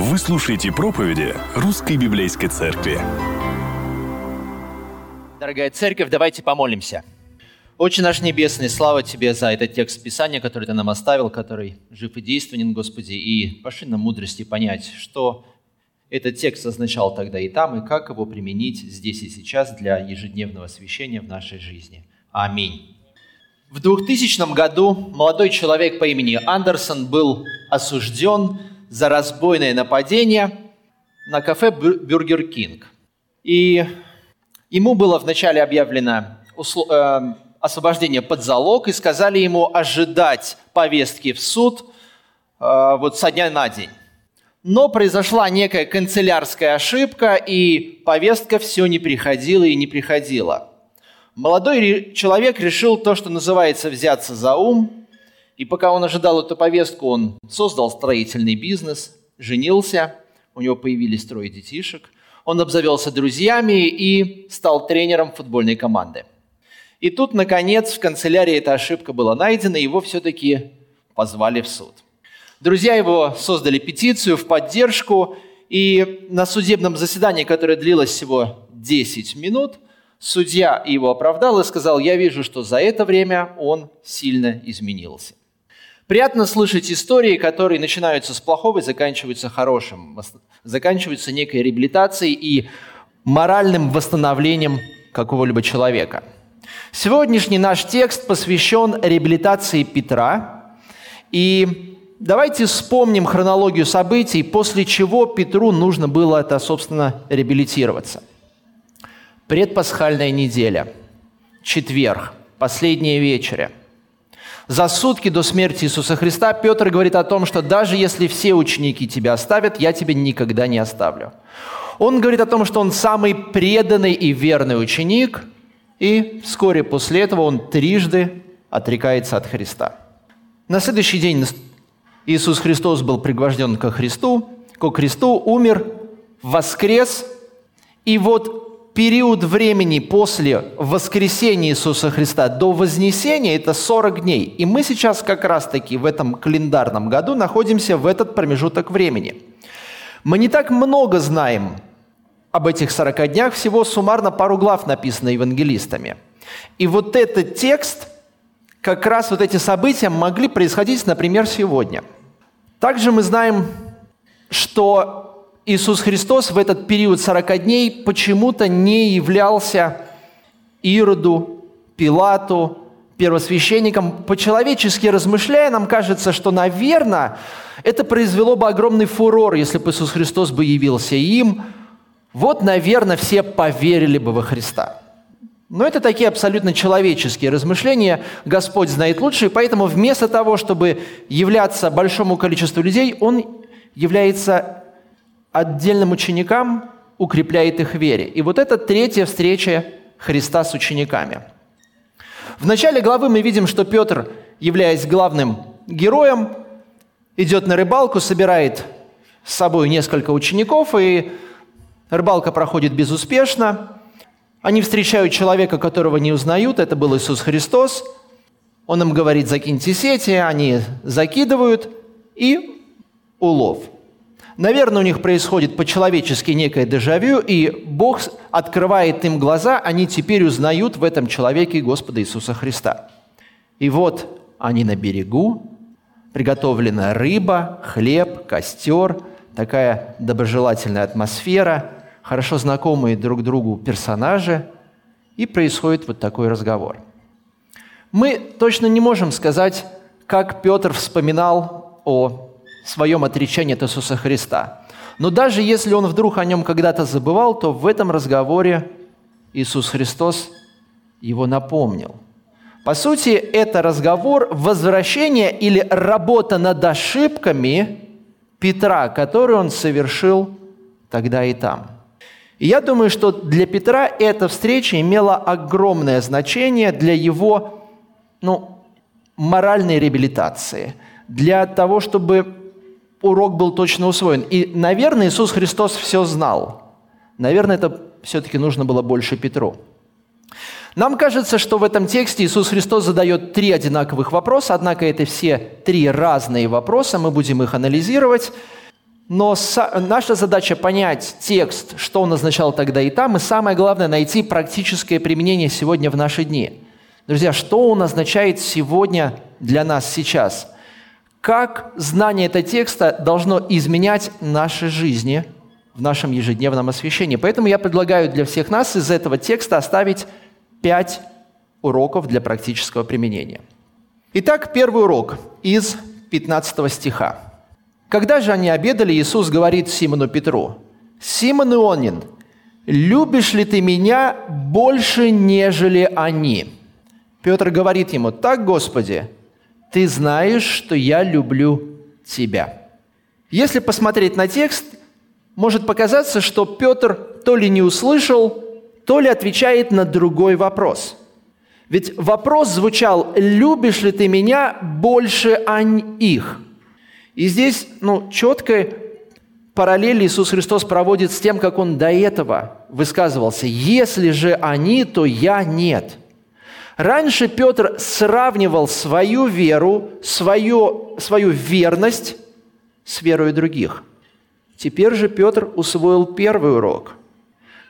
Вы слушаете проповеди Русской Библейской Церкви. Дорогая церковь, давайте помолимся. Отче наш Небесный, слава Тебе за этот текст Писания, который Ты нам оставил, который жив и действенен, Господи, и пошли нам мудрости понять, что этот текст означал тогда и там, и как его применить здесь и сейчас для ежедневного освящения в нашей жизни. Аминь. В 2000 году молодой человек по имени Андерсон был осужден за разбойное нападение на кафе «Бюргер Кинг». И ему было вначале объявлено э, освобождение под залог и сказали ему ожидать повестки в суд э, вот со дня на день. Но произошла некая канцелярская ошибка, и повестка все не приходила и не приходила. Молодой человек решил то, что называется взяться за ум, и пока он ожидал эту повестку, он создал строительный бизнес, женился, у него появились трое детишек, он обзавелся друзьями и стал тренером футбольной команды. И тут, наконец, в канцелярии эта ошибка была найдена, и его все-таки позвали в суд. Друзья его создали петицию в поддержку, и на судебном заседании, которое длилось всего 10 минут, судья его оправдал и сказал, я вижу, что за это время он сильно изменился. Приятно слышать истории, которые начинаются с плохого и заканчиваются хорошим, заканчиваются некой реабилитацией и моральным восстановлением какого-либо человека. Сегодняшний наш текст посвящен реабилитации Петра. И давайте вспомним хронологию событий, после чего Петру нужно было это, собственно, реабилитироваться. Предпасхальная неделя, четверг, последняя вечеря – за сутки до смерти Иисуса Христа Петр говорит о том, что даже если все ученики тебя оставят, я тебя никогда не оставлю. Он говорит о том, что он самый преданный и верный ученик, и вскоре после этого он трижды отрекается от Христа. На следующий день Иисус Христос был пригвожден ко Христу, ко кресту, умер, воскрес, и вот период времени после воскресения Иисуса Христа до вознесения – это 40 дней. И мы сейчас как раз-таки в этом календарном году находимся в этот промежуток времени. Мы не так много знаем об этих 40 днях, всего суммарно пару глав написано евангелистами. И вот этот текст, как раз вот эти события могли происходить, например, сегодня. Также мы знаем, что Иисус Христос в этот период 40 дней почему-то не являлся Ироду, Пилату, первосвященникам. По-человечески размышляя, нам кажется, что, наверное, это произвело бы огромный фурор, если бы Иисус Христос бы явился им. Вот, наверное, все поверили бы во Христа. Но это такие абсолютно человеческие размышления. Господь знает лучше, и поэтому вместо того, чтобы являться большому количеству людей, Он является отдельным ученикам укрепляет их вере. И вот это третья встреча Христа с учениками. В начале главы мы видим, что Петр, являясь главным героем, идет на рыбалку, собирает с собой несколько учеников, и рыбалка проходит безуспешно. Они встречают человека, которого не узнают, это был Иисус Христос. Он им говорит, закиньте сети, они закидывают, и улов – Наверное, у них происходит по-человечески некое дежавю, и Бог открывает им глаза, они теперь узнают в этом человеке Господа Иисуса Христа. И вот они на берегу, приготовлена рыба, хлеб, костер, такая доброжелательная атмосфера, хорошо знакомые друг другу персонажи, и происходит вот такой разговор. Мы точно не можем сказать, как Петр вспоминал о своем отречении от Иисуса Христа. Но даже если он вдруг о нем когда-то забывал, то в этом разговоре Иисус Христос его напомнил. По сути, это разговор возвращения или работа над ошибками Петра, которые он совершил тогда и там. И я думаю, что для Петра эта встреча имела огромное значение для его ну, моральной реабилитации, для того, чтобы урок был точно усвоен. И, наверное, Иисус Христос все знал. Наверное, это все-таки нужно было больше Петру. Нам кажется, что в этом тексте Иисус Христос задает три одинаковых вопроса, однако это все три разные вопроса, мы будем их анализировать. Но наша задача понять текст, что он означал тогда и там, и самое главное найти практическое применение сегодня в наши дни. Друзья, что он означает сегодня для нас сейчас? Как знание этого текста должно изменять наши жизни в нашем ежедневном освящении? Поэтому я предлагаю для всех нас из этого текста оставить пять уроков для практического применения. Итак, первый урок из 15 стиха. Когда же они обедали, Иисус говорит Симону Петру, «Симон Ионин, любишь ли ты меня больше, нежели они?» Петр говорит ему, «Так, Господи, ты знаешь, что я люблю тебя». Если посмотреть на текст, может показаться, что Петр то ли не услышал, то ли отвечает на другой вопрос. Ведь вопрос звучал, любишь ли ты меня больше их? И здесь ну, четкая параллель Иисус Христос проводит с тем, как Он до этого высказывался. «Если же они, то я нет». Раньше Петр сравнивал свою веру, свою, свою верность с верой других. Теперь же Петр усвоил первый урок.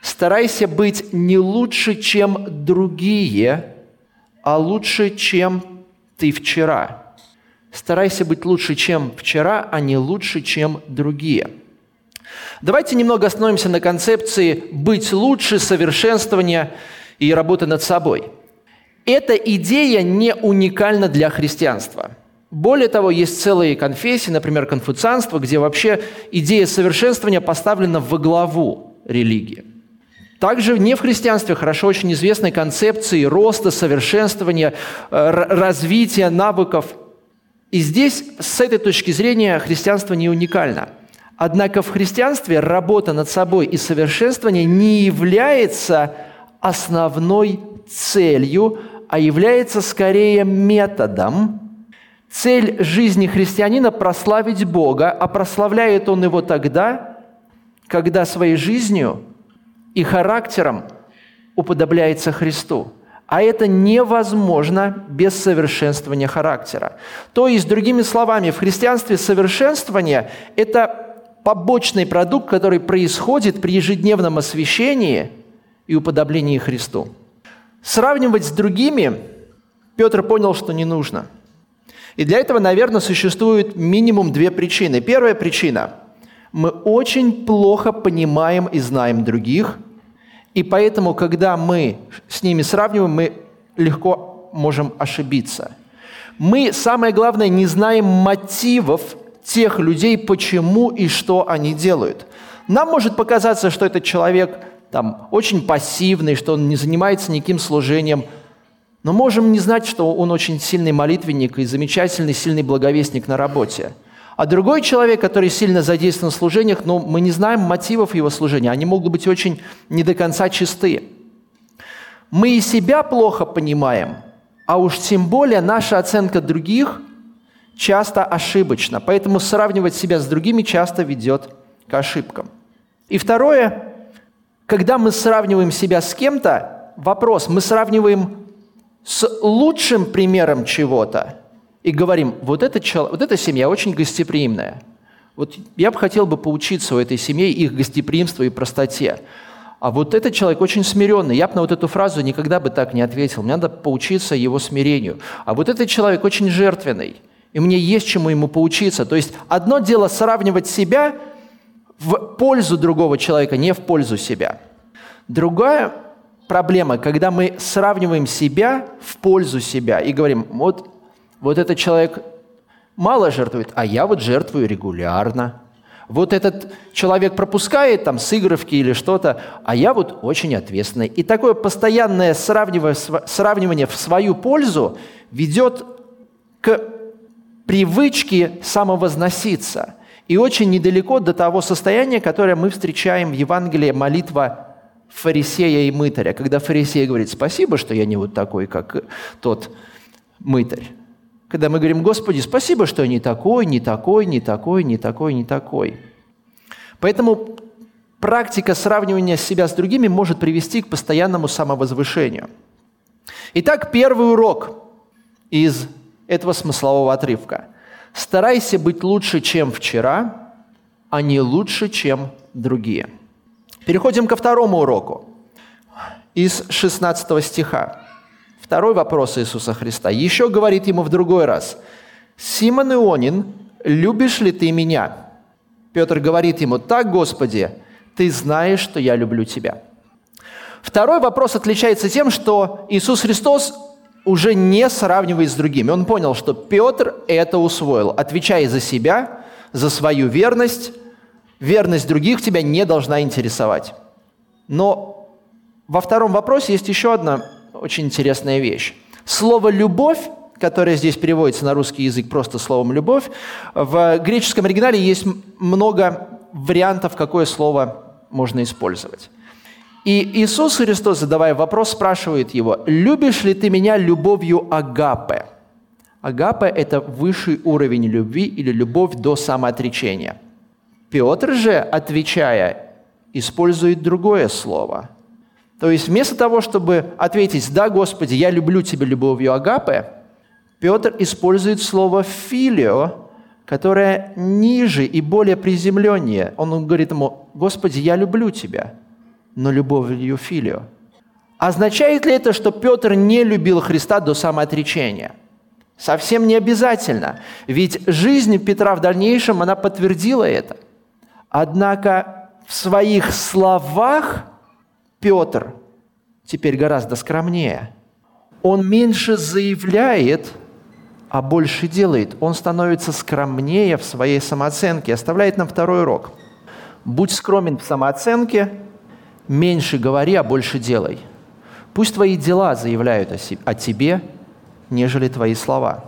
Старайся быть не лучше, чем другие, а лучше, чем ты вчера – Старайся быть лучше, чем вчера, а не лучше, чем другие. Давайте немного остановимся на концепции «быть лучше», «совершенствования» и работы над собой. Эта идея не уникальна для христианства. Более того, есть целые конфессии, например, конфуцианство, где вообще идея совершенствования поставлена во главу религии. Также не в христианстве хорошо очень известны концепции роста, совершенствования, э, развития навыков – и здесь, с этой точки зрения, христианство не уникально. Однако в христианстве работа над собой и совершенствование не является основной целью, а является скорее методом. Цель жизни христианина – прославить Бога, а прославляет он его тогда, когда своей жизнью и характером уподобляется Христу – а это невозможно без совершенствования характера. То есть, другими словами, в христианстве совершенствование – это побочный продукт, который происходит при ежедневном освящении и уподоблении Христу. Сравнивать с другими Петр понял, что не нужно. И для этого, наверное, существует минимум две причины. Первая причина – мы очень плохо понимаем и знаем других – и поэтому, когда мы с ними сравниваем, мы легко можем ошибиться. Мы, самое главное, не знаем мотивов тех людей, почему и что они делают. Нам может показаться, что этот человек там, очень пассивный, что он не занимается никаким служением, но можем не знать, что он очень сильный молитвенник и замечательный, сильный благовестник на работе – а другой человек, который сильно задействован в служениях, но мы не знаем мотивов его служения, они могут быть очень не до конца чистые. Мы и себя плохо понимаем, а уж тем более наша оценка других часто ошибочна. Поэтому сравнивать себя с другими часто ведет к ошибкам. И второе, когда мы сравниваем себя с кем-то, вопрос, мы сравниваем с лучшим примером чего-то и говорим, вот, это, вот эта семья очень гостеприимная. Вот я бы хотел бы поучиться у этой семьи их гостеприимству и простоте. А вот этот человек очень смиренный. Я бы на вот эту фразу никогда бы так не ответил. Мне надо поучиться его смирению. А вот этот человек очень жертвенный. И мне есть чему ему поучиться. То есть одно дело сравнивать себя в пользу другого человека, не в пользу себя. Другая проблема, когда мы сравниваем себя в пользу себя и говорим, вот вот этот человек мало жертвует, а я вот жертвую регулярно. Вот этот человек пропускает там сыгровки или что-то, а я вот очень ответственный. И такое постоянное сравнивание, в свою пользу ведет к привычке самовозноситься. И очень недалеко до того состояния, которое мы встречаем в Евангелии молитва фарисея и мытаря, когда фарисей говорит, спасибо, что я не вот такой, как тот мытарь. Когда мы говорим, Господи, спасибо, что я не такой, не такой, не такой, не такой, не такой. Поэтому практика сравнивания себя с другими может привести к постоянному самовозвышению. Итак, первый урок из этого смыслового отрывка. Старайся быть лучше, чем вчера, они лучше, чем другие. Переходим ко второму уроку из 16 стиха. Второй вопрос Иисуса Христа. Еще говорит ему в другой раз. «Симон Ионин, любишь ли ты меня?» Петр говорит ему, «Так, Господи, ты знаешь, что я люблю тебя». Второй вопрос отличается тем, что Иисус Христос уже не сравнивает с другими. Он понял, что Петр это усвоил. Отвечая за себя, за свою верность, верность других тебя не должна интересовать. Но во втором вопросе есть еще одна очень интересная вещь. Слово «любовь», которое здесь переводится на русский язык просто словом «любовь», в греческом оригинале есть много вариантов, какое слово можно использовать. И Иисус Христос, задавая вопрос, спрашивает его, «Любишь ли ты меня любовью агапе?» Агапе – это высший уровень любви или любовь до самоотречения. Петр же, отвечая, использует другое слово. То есть вместо того, чтобы ответить «Да, Господи, я люблю Тебя любовью агапе», Петр использует слово «филио», которое ниже и более приземленнее. Он говорит ему «Господи, я люблю Тебя» но любовью филио. Означает ли это, что Петр не любил Христа до самоотречения? Совсем не обязательно, ведь жизнь Петра в дальнейшем, она подтвердила это. Однако в своих словах Петр теперь гораздо скромнее. Он меньше заявляет, а больше делает. Он становится скромнее в своей самооценке. Оставляет нам второй урок. Будь скромен в самооценке – меньше говори, а больше делай. Пусть твои дела заявляют о тебе, нежели твои слова.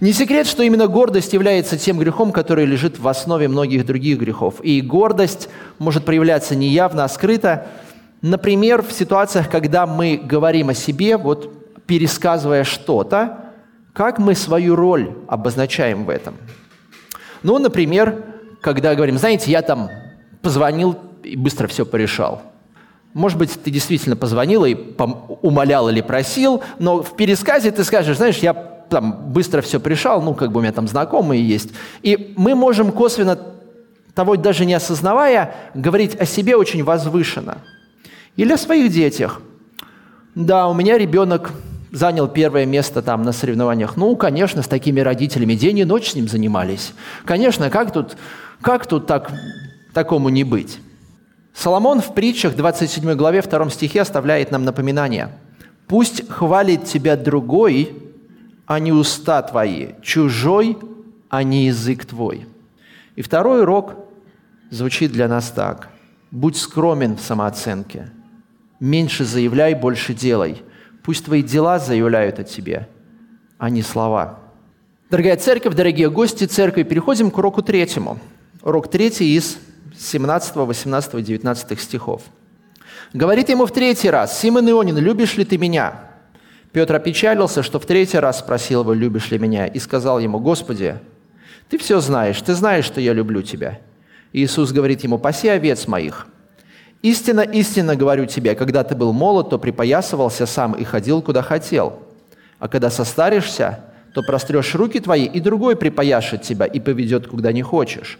Не секрет, что именно гордость является тем грехом, который лежит в основе многих других грехов. И гордость может проявляться неявно, а скрыто. Например, в ситуациях, когда мы говорим о себе, вот пересказывая что-то, как мы свою роль обозначаем в этом. Ну, например, когда говорим, знаете, я там позвонил и быстро все порешал. Может быть, ты действительно позвонил и умолял или просил, но в пересказе ты скажешь, знаешь, я там быстро все пришел, ну, как бы у меня там знакомые есть. И мы можем косвенно, того даже не осознавая, говорить о себе очень возвышенно. Или о своих детях. Да, у меня ребенок занял первое место там на соревнованиях. Ну, конечно, с такими родителями день и ночь с ним занимались. Конечно, как тут, как тут так, такому не быть? Соломон в притчах 27 главе 2 стихе оставляет нам напоминание. «Пусть хвалит тебя другой, а не уста твои, чужой, а не язык твой». И второй урок звучит для нас так. «Будь скромен в самооценке, меньше заявляй, больше делай. Пусть твои дела заявляют о тебе, а не слова». Дорогая церковь, дорогие гости церкви, переходим к уроку третьему. Урок третий из 17, 18, 19 стихов. Говорит ему в третий раз, «Симон Ионин, любишь ли ты меня?» Петр опечалился, что в третий раз спросил его, «Любишь ли меня?» И сказал ему, «Господи, ты все знаешь, ты знаешь, что я люблю тебя». Иисус говорит ему, «Паси овец моих». «Истинно, истинно говорю тебе, когда ты был молод, то припоясывался сам и ходил, куда хотел. А когда состаришься, то прострешь руки твои, и другой припояшет тебя и поведет, куда не хочешь».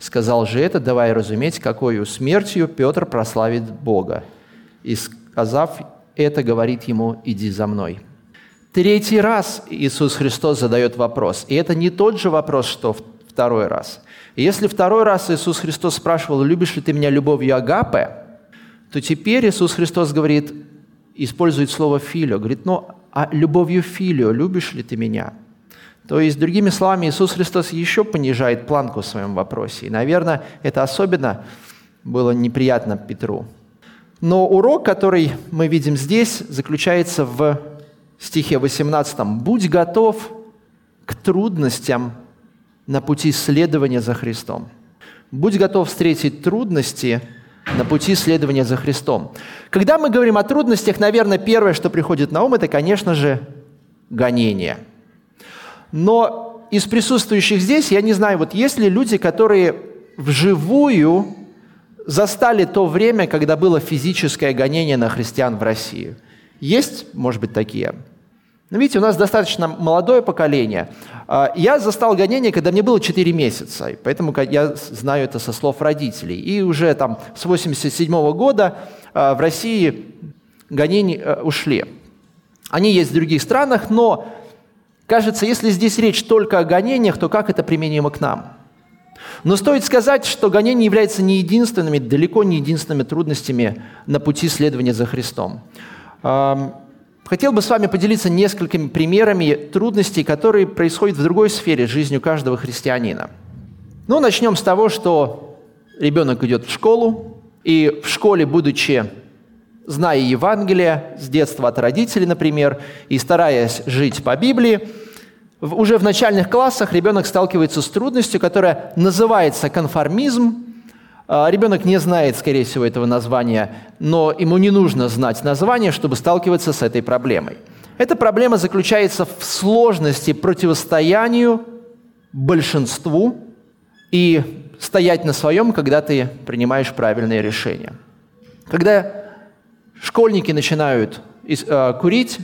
Сказал же это, давая разуметь, какой смертью Петр прославит Бога. И сказав это, говорит ему, иди за мной. Третий раз Иисус Христос задает вопрос. И это не тот же вопрос, что второй раз. И если второй раз Иисус Христос спрашивал, любишь ли ты меня любовью агапе, то теперь Иисус Христос говорит, использует слово филио, говорит, ну, а любовью филио любишь ли ты меня? То есть, другими словами, Иисус Христос еще понижает планку в своем вопросе. И, наверное, это особенно было неприятно Петру. Но урок, который мы видим здесь, заключается в стихе 18. «Будь готов к трудностям на пути следования за Христом». Будь готов встретить трудности на пути следования за Христом. Когда мы говорим о трудностях, наверное, первое, что приходит на ум, это, конечно же, гонение – но из присутствующих здесь, я не знаю, вот есть ли люди, которые вживую застали то время, когда было физическое гонение на христиан в России? Есть, может быть, такие? Но видите, у нас достаточно молодое поколение. А, я застал гонение, когда мне было 4 месяца, и поэтому я знаю это со слов родителей. И уже там с 87 года а, в России гонения э, ушли. Они есть в других странах, но кажется, если здесь речь только о гонениях, то как это применимо к нам? Но стоит сказать, что гонения являются не единственными, далеко не единственными трудностями на пути следования за Христом. Хотел бы с вами поделиться несколькими примерами трудностей, которые происходят в другой сфере жизни каждого христианина. Ну, начнем с того, что ребенок идет в школу, и в школе, будучи, зная Евангелие с детства от родителей, например, и стараясь жить по Библии, уже в начальных классах ребенок сталкивается с трудностью, которая называется конформизм, а, ребенок не знает, скорее всего, этого названия, но ему не нужно знать название, чтобы сталкиваться с этой проблемой. Эта проблема заключается в сложности противостоянию большинству и стоять на своем, когда ты принимаешь правильные решения. Когда школьники начинают а, курить,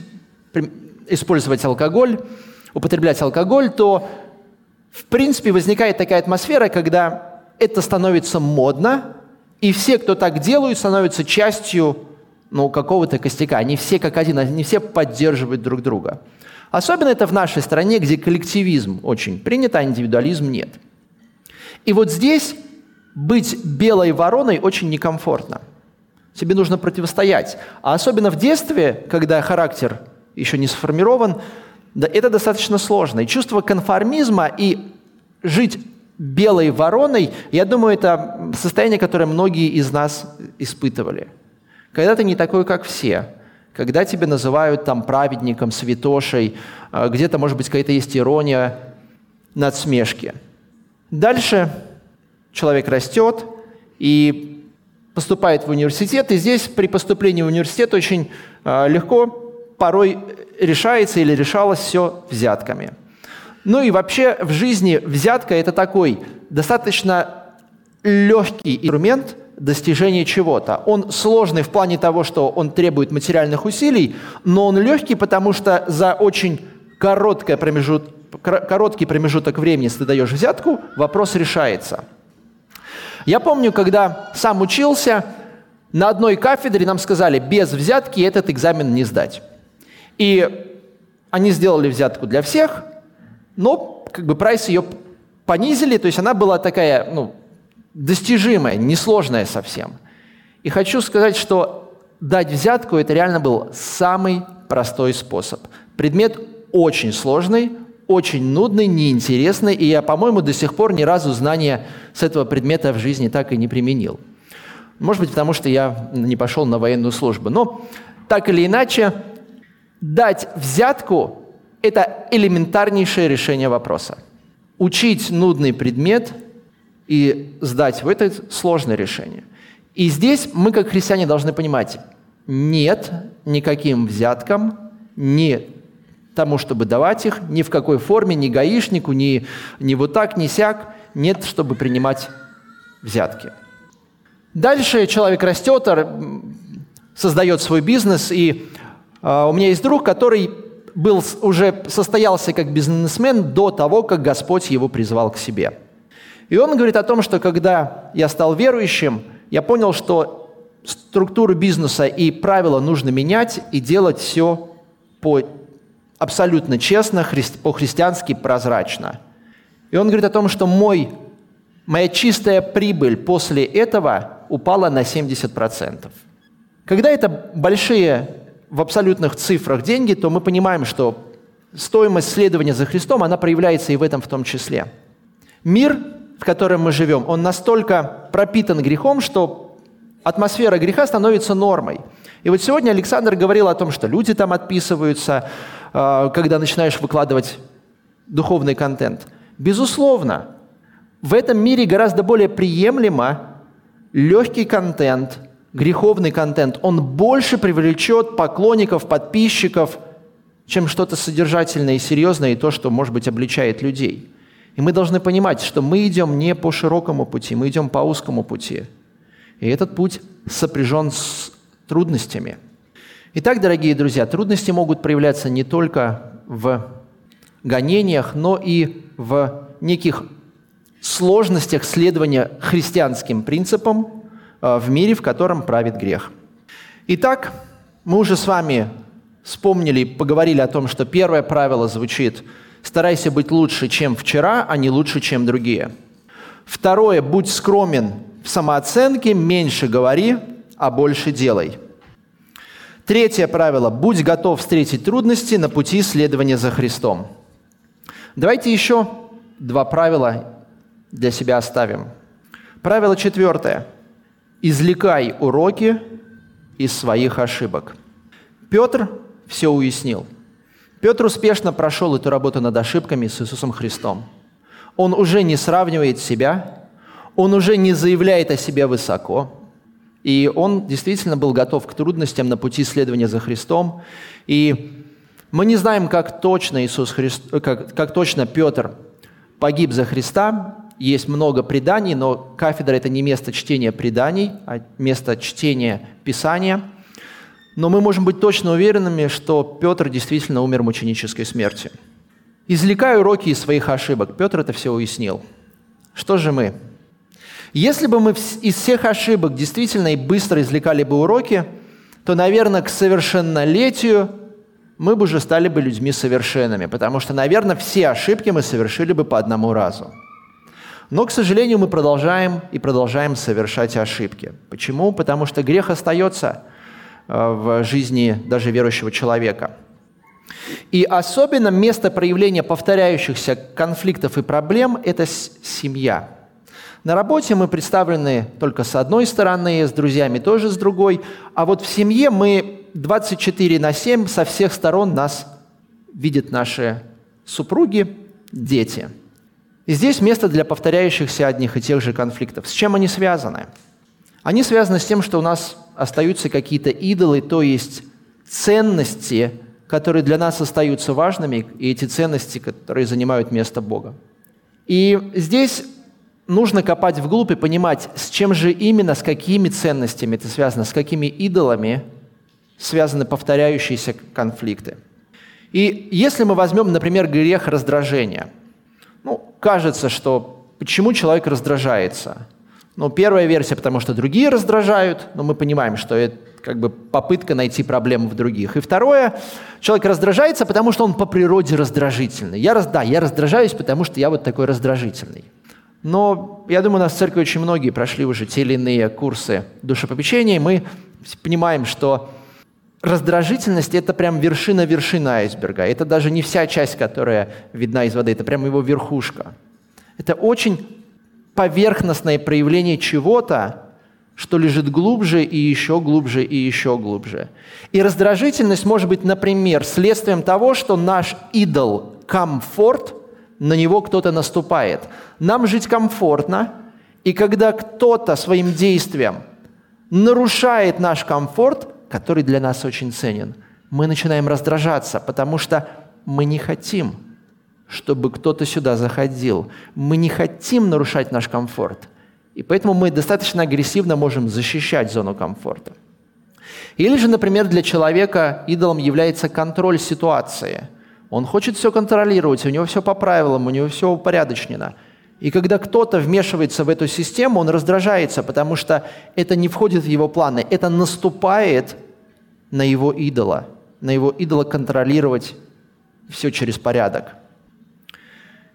использовать алкоголь, употреблять алкоголь, то в принципе возникает такая атмосфера, когда это становится модно, и все, кто так делают, становятся частью ну, какого-то костяка. Они все как один, они все поддерживают друг друга. Особенно это в нашей стране, где коллективизм очень принят, а индивидуализм нет. И вот здесь быть белой вороной очень некомфортно. Тебе нужно противостоять. А особенно в детстве, когда характер еще не сформирован, да, это достаточно сложно. И чувство конформизма и жить белой вороной, я думаю, это состояние, которое многие из нас испытывали. Когда ты не такой, как все, когда тебя называют там праведником, святошей, а, где-то, может быть, какая-то есть ирония, надсмешки. Дальше человек растет и поступает в университет, и здесь при поступлении в университет очень а, легко порой решается или решалось все взятками – ну и вообще в жизни взятка – это такой достаточно легкий инструмент достижения чего-то. Он сложный в плане того, что он требует материальных усилий, но он легкий, потому что за очень короткий промежуток, короткий промежуток времени, если ты даешь взятку, вопрос решается. Я помню, когда сам учился, на одной кафедре нам сказали, без взятки этот экзамен не сдать. И они сделали взятку для всех – но как бы прайс ее понизили, то есть она была такая, ну, достижимая, несложная совсем. И хочу сказать, что дать взятку – это реально был самый простой способ. Предмет очень сложный, очень нудный, неинтересный, и я, по-моему, до сих пор ни разу знания с этого предмета в жизни так и не применил. Может быть, потому что я не пошел на военную службу. Но так или иначе, дать взятку это элементарнейшее решение вопроса. Учить нудный предмет и сдать его – это сложное решение. И здесь мы, как христиане, должны понимать, нет никаким взяткам, ни тому, чтобы давать их, ни в какой форме, ни гаишнику, ни, ни вот так, ни сяк, нет, чтобы принимать взятки. Дальше человек растет, создает свой бизнес, и э, у меня есть друг, который был, уже состоялся как бизнесмен до того, как Господь его призвал к себе. И он говорит о том, что когда я стал верующим, я понял, что структуру бизнеса и правила нужно менять и делать все по абсолютно честно, по-христиански прозрачно. И он говорит о том, что мой, моя чистая прибыль после этого упала на 70%. Когда это большие в абсолютных цифрах деньги, то мы понимаем, что стоимость следования за Христом, она проявляется и в этом в том числе. Мир, в котором мы живем, он настолько пропитан грехом, что атмосфера греха становится нормой. И вот сегодня Александр говорил о том, что люди там отписываются, а, когда начинаешь выкладывать духовный контент. Безусловно, в этом мире гораздо более приемлемо легкий контент, греховный контент, он больше привлечет поклонников, подписчиков, чем что-то содержательное и серьезное, и то, что, может быть, обличает людей. И мы должны понимать, что мы идем не по широкому пути, мы идем по узкому пути. И этот путь сопряжен с трудностями. Итак, дорогие друзья, трудности могут проявляться не только в гонениях, но и в неких сложностях следования христианским принципам э, в мире, в котором правит грех. Итак, мы уже с вами вспомнили, поговорили о том, что первое правило звучит «старайся быть лучше, чем вчера, а не лучше, чем другие». Второе – будь скромен в самооценке, меньше говори, а больше делай. Третье правило – будь готов встретить трудности на пути следования за Христом. Давайте еще два правила для себя оставим. Правило четвертое. Извлекай уроки из своих ошибок. Петр все уяснил. Петр успешно прошел эту работу над ошибками с Иисусом Христом. Он уже не сравнивает себя, он уже не заявляет о себе высоко, и он действительно был готов к трудностям на пути следования за Христом. И мы не знаем, как точно Иисус Христ, как, как точно Петр погиб за Христа, есть много преданий, но кафедра – это не место чтения преданий, а место чтения Писания. Но мы можем быть точно уверенными, что Петр действительно умер мученической смертью. Извлекая уроки из своих ошибок, Петр это все уяснил. Что же мы? Если бы мы из всех ошибок действительно и быстро извлекали бы уроки, то, наверное, к совершеннолетию мы бы уже стали бы людьми совершенными, потому что, наверное, все ошибки мы совершили бы по одному разу. Но, к сожалению, мы продолжаем и продолжаем совершать ошибки. Почему? Потому что грех остается э, в жизни даже верующего человека. И особенно место проявления повторяющихся конфликтов и проблем – это семья. На работе мы представлены только с одной стороны, с друзьями тоже с другой, а вот в семье мы 24 на 7 со всех сторон нас видят наши супруги, дети – и здесь место для повторяющихся одних и тех же конфликтов. С чем они связаны? Они связаны с тем, что у нас остаются какие-то идолы, то есть ценности, которые для нас остаются важными, и эти ценности, которые занимают место Бога. И здесь нужно копать вглубь и понимать, с чем же именно, с какими ценностями это связано, с какими идолами связаны повторяющиеся конфликты. И если мы возьмем, например, грех раздражения – ну, кажется, что почему человек раздражается? Ну, первая версия, потому что другие раздражают, но мы понимаем, что это как бы попытка найти проблему в других. И второе, человек раздражается, потому что он по природе раздражительный. Я, да, я раздражаюсь, потому что я вот такой раздражительный. Но я думаю, у нас в церкви очень многие прошли уже те или иные курсы душепопечения, и мы понимаем, что раздражительность – это прям вершина-вершина айсберга. Это даже не вся часть, которая видна из воды, это прям его верхушка. Это очень поверхностное проявление чего-то, что лежит глубже и еще глубже и еще глубже. И раздражительность может быть, например, следствием того, что наш идол – комфорт, на него кто-то наступает. Нам жить комфортно, и когда кто-то своим действием нарушает наш комфорт – который для нас очень ценен, мы начинаем раздражаться, потому что мы не хотим, чтобы кто-то сюда заходил. Мы не хотим нарушать наш комфорт. И поэтому мы достаточно агрессивно можем защищать зону комфорта. Или же, например, для человека идолом является контроль ситуации. Он хочет все контролировать, у него все по правилам, у него все упорядочено – и когда кто-то вмешивается в эту систему, он раздражается, потому что это не входит в его планы, это наступает на его идола, на его идола контролировать все через порядок.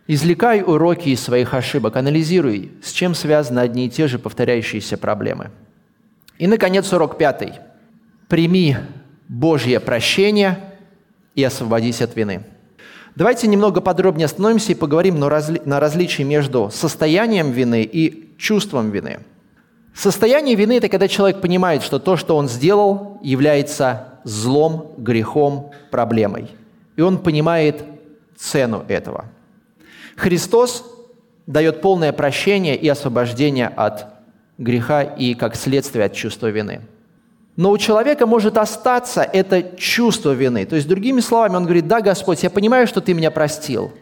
Извлекай уроки из своих ошибок, анализируй, с чем связаны одни и те же повторяющиеся проблемы. И, наконец, урок пятый. Прими Божье прощение и освободись от вины. Давайте немного подробнее остановимся и поговорим на, разли... различии между состоянием вины и чувством вины. Состояние вины – это когда человек понимает, что то, что он сделал, является злом, грехом, проблемой. И он понимает цену этого. Христос дает полное прощение и освобождение от греха и, как следствие, от чувства вины – но у человека может остаться это чувство вины. То есть, другими словами, он говорит, да, Господь, я понимаю, что Ты меня простил,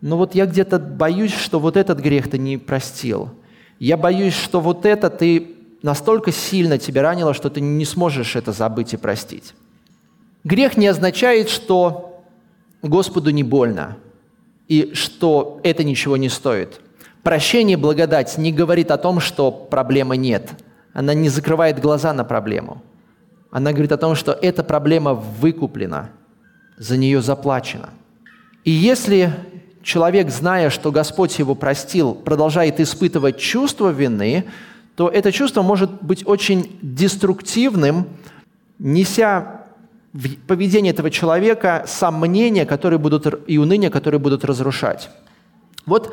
но вот я где-то боюсь, что вот этот грех Ты не простил. Я боюсь, что вот это Ты настолько сильно тебя ранило, что Ты не сможешь это забыть и простить. Грех не означает, что Господу не больно и что это ничего не стоит. Прощение благодать не говорит о том, что проблемы нет. Она не закрывает глаза на проблему. Она говорит о том, что эта проблема выкуплена, за нее заплачено. И если человек, зная, что Господь его простил, продолжает испытывать чувство вины, то это чувство может быть очень деструктивным, неся в поведение этого человека сомнения которые будут, и уныние, которые будут разрушать. Вот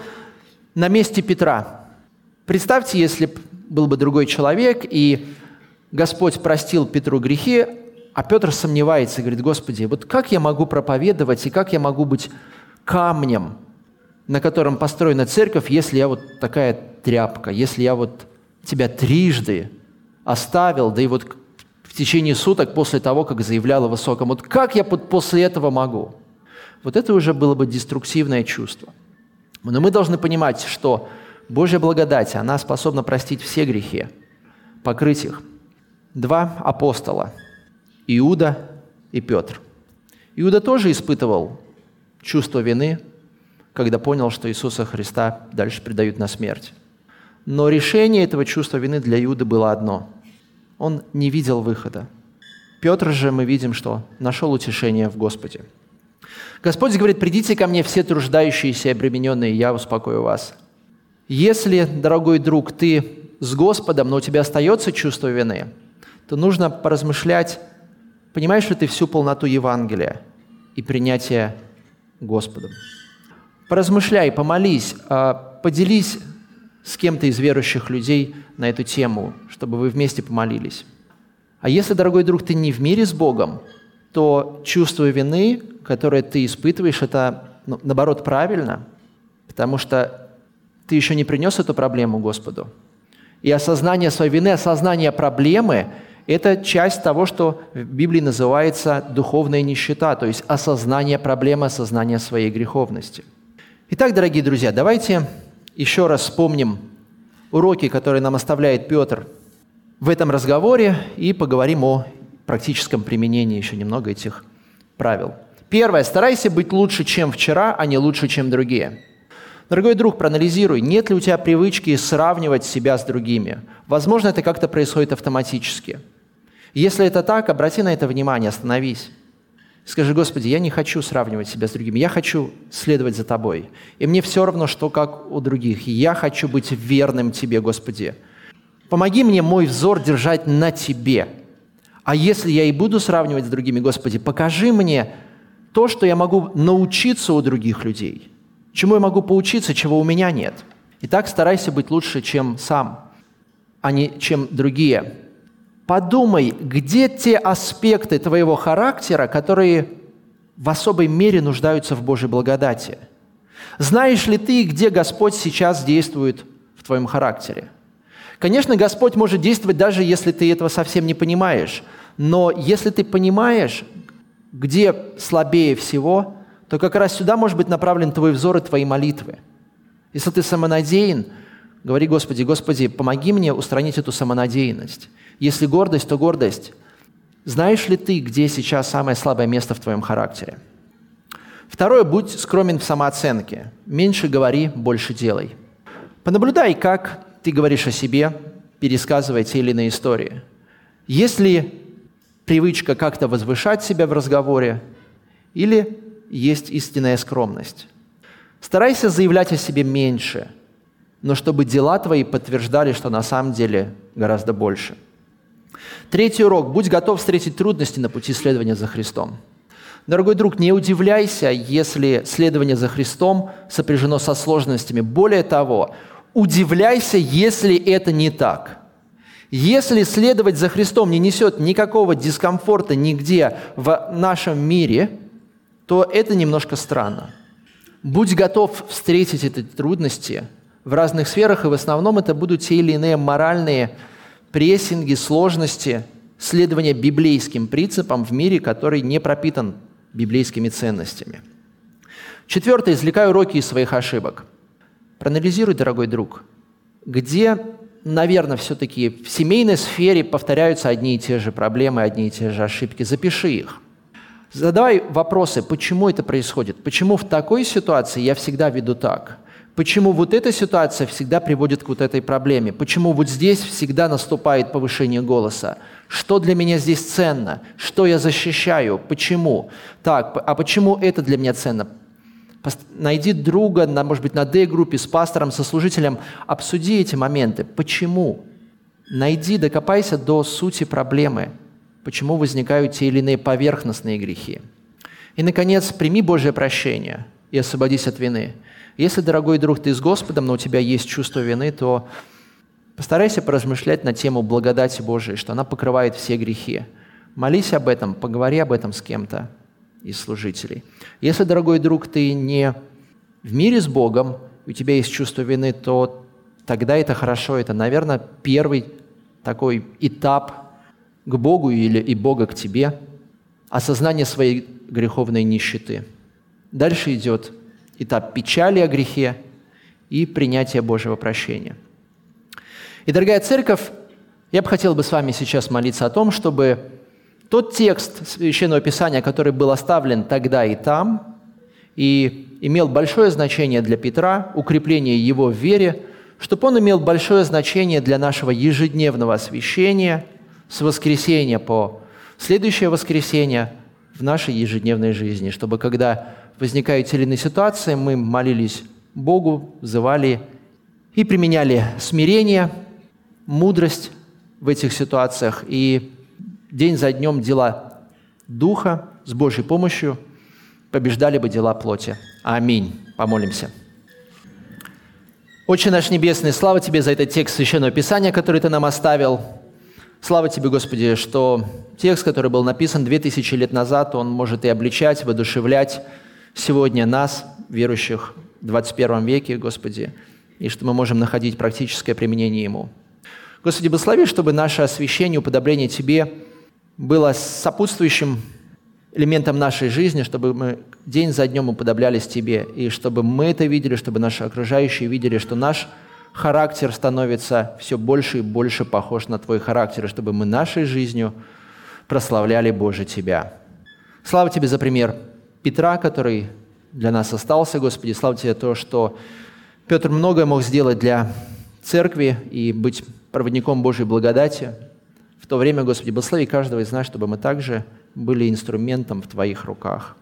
на месте Петра. Представьте, если был бы другой человек, и Господь простил Петру грехи, а Петр сомневается говорит, Господи, вот как я могу проповедовать и как я могу быть камнем на котором построена церковь, если я вот такая тряпка, если я вот тебя трижды оставил, да и вот в течение суток после того, как заявлял о высоком, вот как я после этого могу? Вот это уже было бы деструктивное чувство. Но мы должны понимать, что Божья благодать, она способна простить все грехи, покрыть их. Два апостола – Иуда и Петр. Иуда тоже испытывал чувство вины – когда понял, что Иисуса Христа дальше предают на смерть. Но решение этого чувства вины для Иуды было одно. Он не видел выхода. Петр же мы видим, что нашел утешение в Господе. Господь говорит, придите ко мне все труждающиеся и обремененные, я успокою вас. Если, дорогой друг, ты с Господом, но у тебя остается чувство вины, то нужно поразмышлять, понимаешь ли ты всю полноту Евангелия и принятия Господом. Поразмышляй, помолись, а, поделись с кем-то из верующих людей на эту тему, чтобы вы вместе помолились. А если, дорогой друг, ты не в мире с Богом, то чувство вины, которое ты испытываешь, это, ну, наоборот, правильно, потому что ты еще не принес эту проблему Господу. И осознание своей вины, осознание проблемы – это часть того, что в Библии называется духовная нищета, то есть осознание проблемы, осознание своей греховности – Итак, дорогие друзья, давайте еще раз вспомним уроки, которые нам оставляет Петр в этом разговоре и поговорим о практическом применении еще немного этих правил. Первое. Старайся быть лучше, чем вчера, а не лучше, чем другие. Дорогой друг, проанализируй, нет ли у тебя привычки сравнивать себя с другими. Возможно, это как-то происходит автоматически. Если это так, обрати на это внимание, остановись. Скажи, Господи, я не хочу сравнивать себя с другими, я хочу следовать за Тобой. И мне все равно, что как у других. Я хочу быть верным Тебе, Господи. Помоги мне мой взор держать на Тебе. А если я и буду сравнивать с другими, Господи, покажи мне то, что я могу научиться у других людей, чему я могу поучиться, чего у меня нет. Итак, старайся быть лучше, чем сам, а не чем другие. Подумай, где те аспекты твоего характера, которые в особой мере нуждаются в Божьей благодати. Знаешь ли ты, где Господь сейчас действует в твоем характере? Конечно, Господь может действовать даже если ты этого совсем не понимаешь. Но если ты понимаешь, где слабее всего, то как раз сюда может быть направлен твой взор и твои молитвы. Если ты самонадеян, говори Господи, Господи, помоги мне устранить эту самонадеянность. Если гордость, то гордость. Знаешь ли ты, где сейчас самое слабое место в твоем характере? Второе, будь скромен в самооценке. Меньше говори, больше делай. Понаблюдай, как ты говоришь о себе, пересказывая те или иные истории. Есть ли привычка как-то возвышать себя в разговоре, или есть истинная скромность? Старайся заявлять о себе меньше, но чтобы дела твои подтверждали, что на самом деле гораздо больше – Третий урок. Будь готов встретить трудности на пути следования за Христом. Дорогой друг, не удивляйся, если следование за Христом сопряжено со сложностями. Более того, удивляйся, если это не так. Если следовать за Христом не несет никакого дискомфорта нигде в нашем мире, то это немножко странно. Будь готов встретить эти трудности в разных сферах, и в основном это будут те или иные моральные прессинги, сложности следования библейским принципам в мире, который не пропитан библейскими ценностями. Четвертое. Извлекай уроки из своих ошибок. Проанализируй, дорогой друг, где, наверное, все-таки в семейной сфере повторяются одни и те же проблемы, одни и те же ошибки. Запиши их. Задавай вопросы, почему это происходит, почему в такой ситуации я всегда веду так, почему вот эта ситуация всегда приводит к вот этой проблеме, почему вот здесь всегда наступает повышение голоса, что для меня здесь ценно, что я защищаю, почему, так, а почему это для меня ценно, Найди друга, на, может быть, на D-группе с пастором, со служителем, обсуди эти моменты. Почему? Найди, докопайся до сути проблемы – почему возникают те или иные поверхностные грехи. И, наконец, прими Божье прощение и освободись от вины. Если, дорогой друг, ты с Господом, но у тебя есть чувство вины, то постарайся поразмышлять на тему благодати Божией, что она покрывает все грехи. Молись об этом, поговори об этом с кем-то из служителей. Если, дорогой друг, ты не в мире с Богом, у тебя есть чувство вины, то тогда это хорошо. Это, наверное, первый такой этап к Богу или и Бога к тебе, осознание своей греховной нищеты. Дальше идет этап печали о грехе и принятия Божьего прощения. И, дорогая церковь, я бы хотел бы с вами сейчас молиться о том, чтобы тот текст Священного Писания, который был оставлен тогда и там, и имел большое значение для Петра, укрепление его в вере, чтобы он имел большое значение для нашего ежедневного освящения – с воскресенья по следующее воскресенье в нашей ежедневной жизни, чтобы когда возникают те или иные ситуации, мы молились Богу, взывали и применяли смирение, мудрость в этих ситуациях, и день за днем дела Духа с Божьей помощью побеждали бы дела плоти. Аминь. Помолимся. Отче наш Небесный, слава Тебе за этот текст Священного Писания, который Ты нам оставил. Слава Тебе, Господи, что текст, который был написан 2000 лет назад, он может и обличать, воодушевлять сегодня нас, верующих в 21 веке, Господи, и что мы можем находить практическое применение ему. Господи, благослови, чтобы наше освящение, уподобление Тебе было сопутствующим элементом нашей жизни, чтобы мы день за днем уподоблялись Тебе, и чтобы мы это видели, чтобы наши окружающие видели, что наш характер становится все больше и больше похож на Твой характер, чтобы мы нашей жизнью прославляли Боже Тебя. Слава Тебе за пример Петра, который для нас остался, Господи. Слава Тебе то, что Петр многое мог сделать для церкви и быть проводником Божьей благодати. В то время, Господи, благослови каждого из нас, чтобы мы также были инструментом в Твоих руках.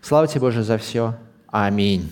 Слава Тебе, Боже, за все. Аминь.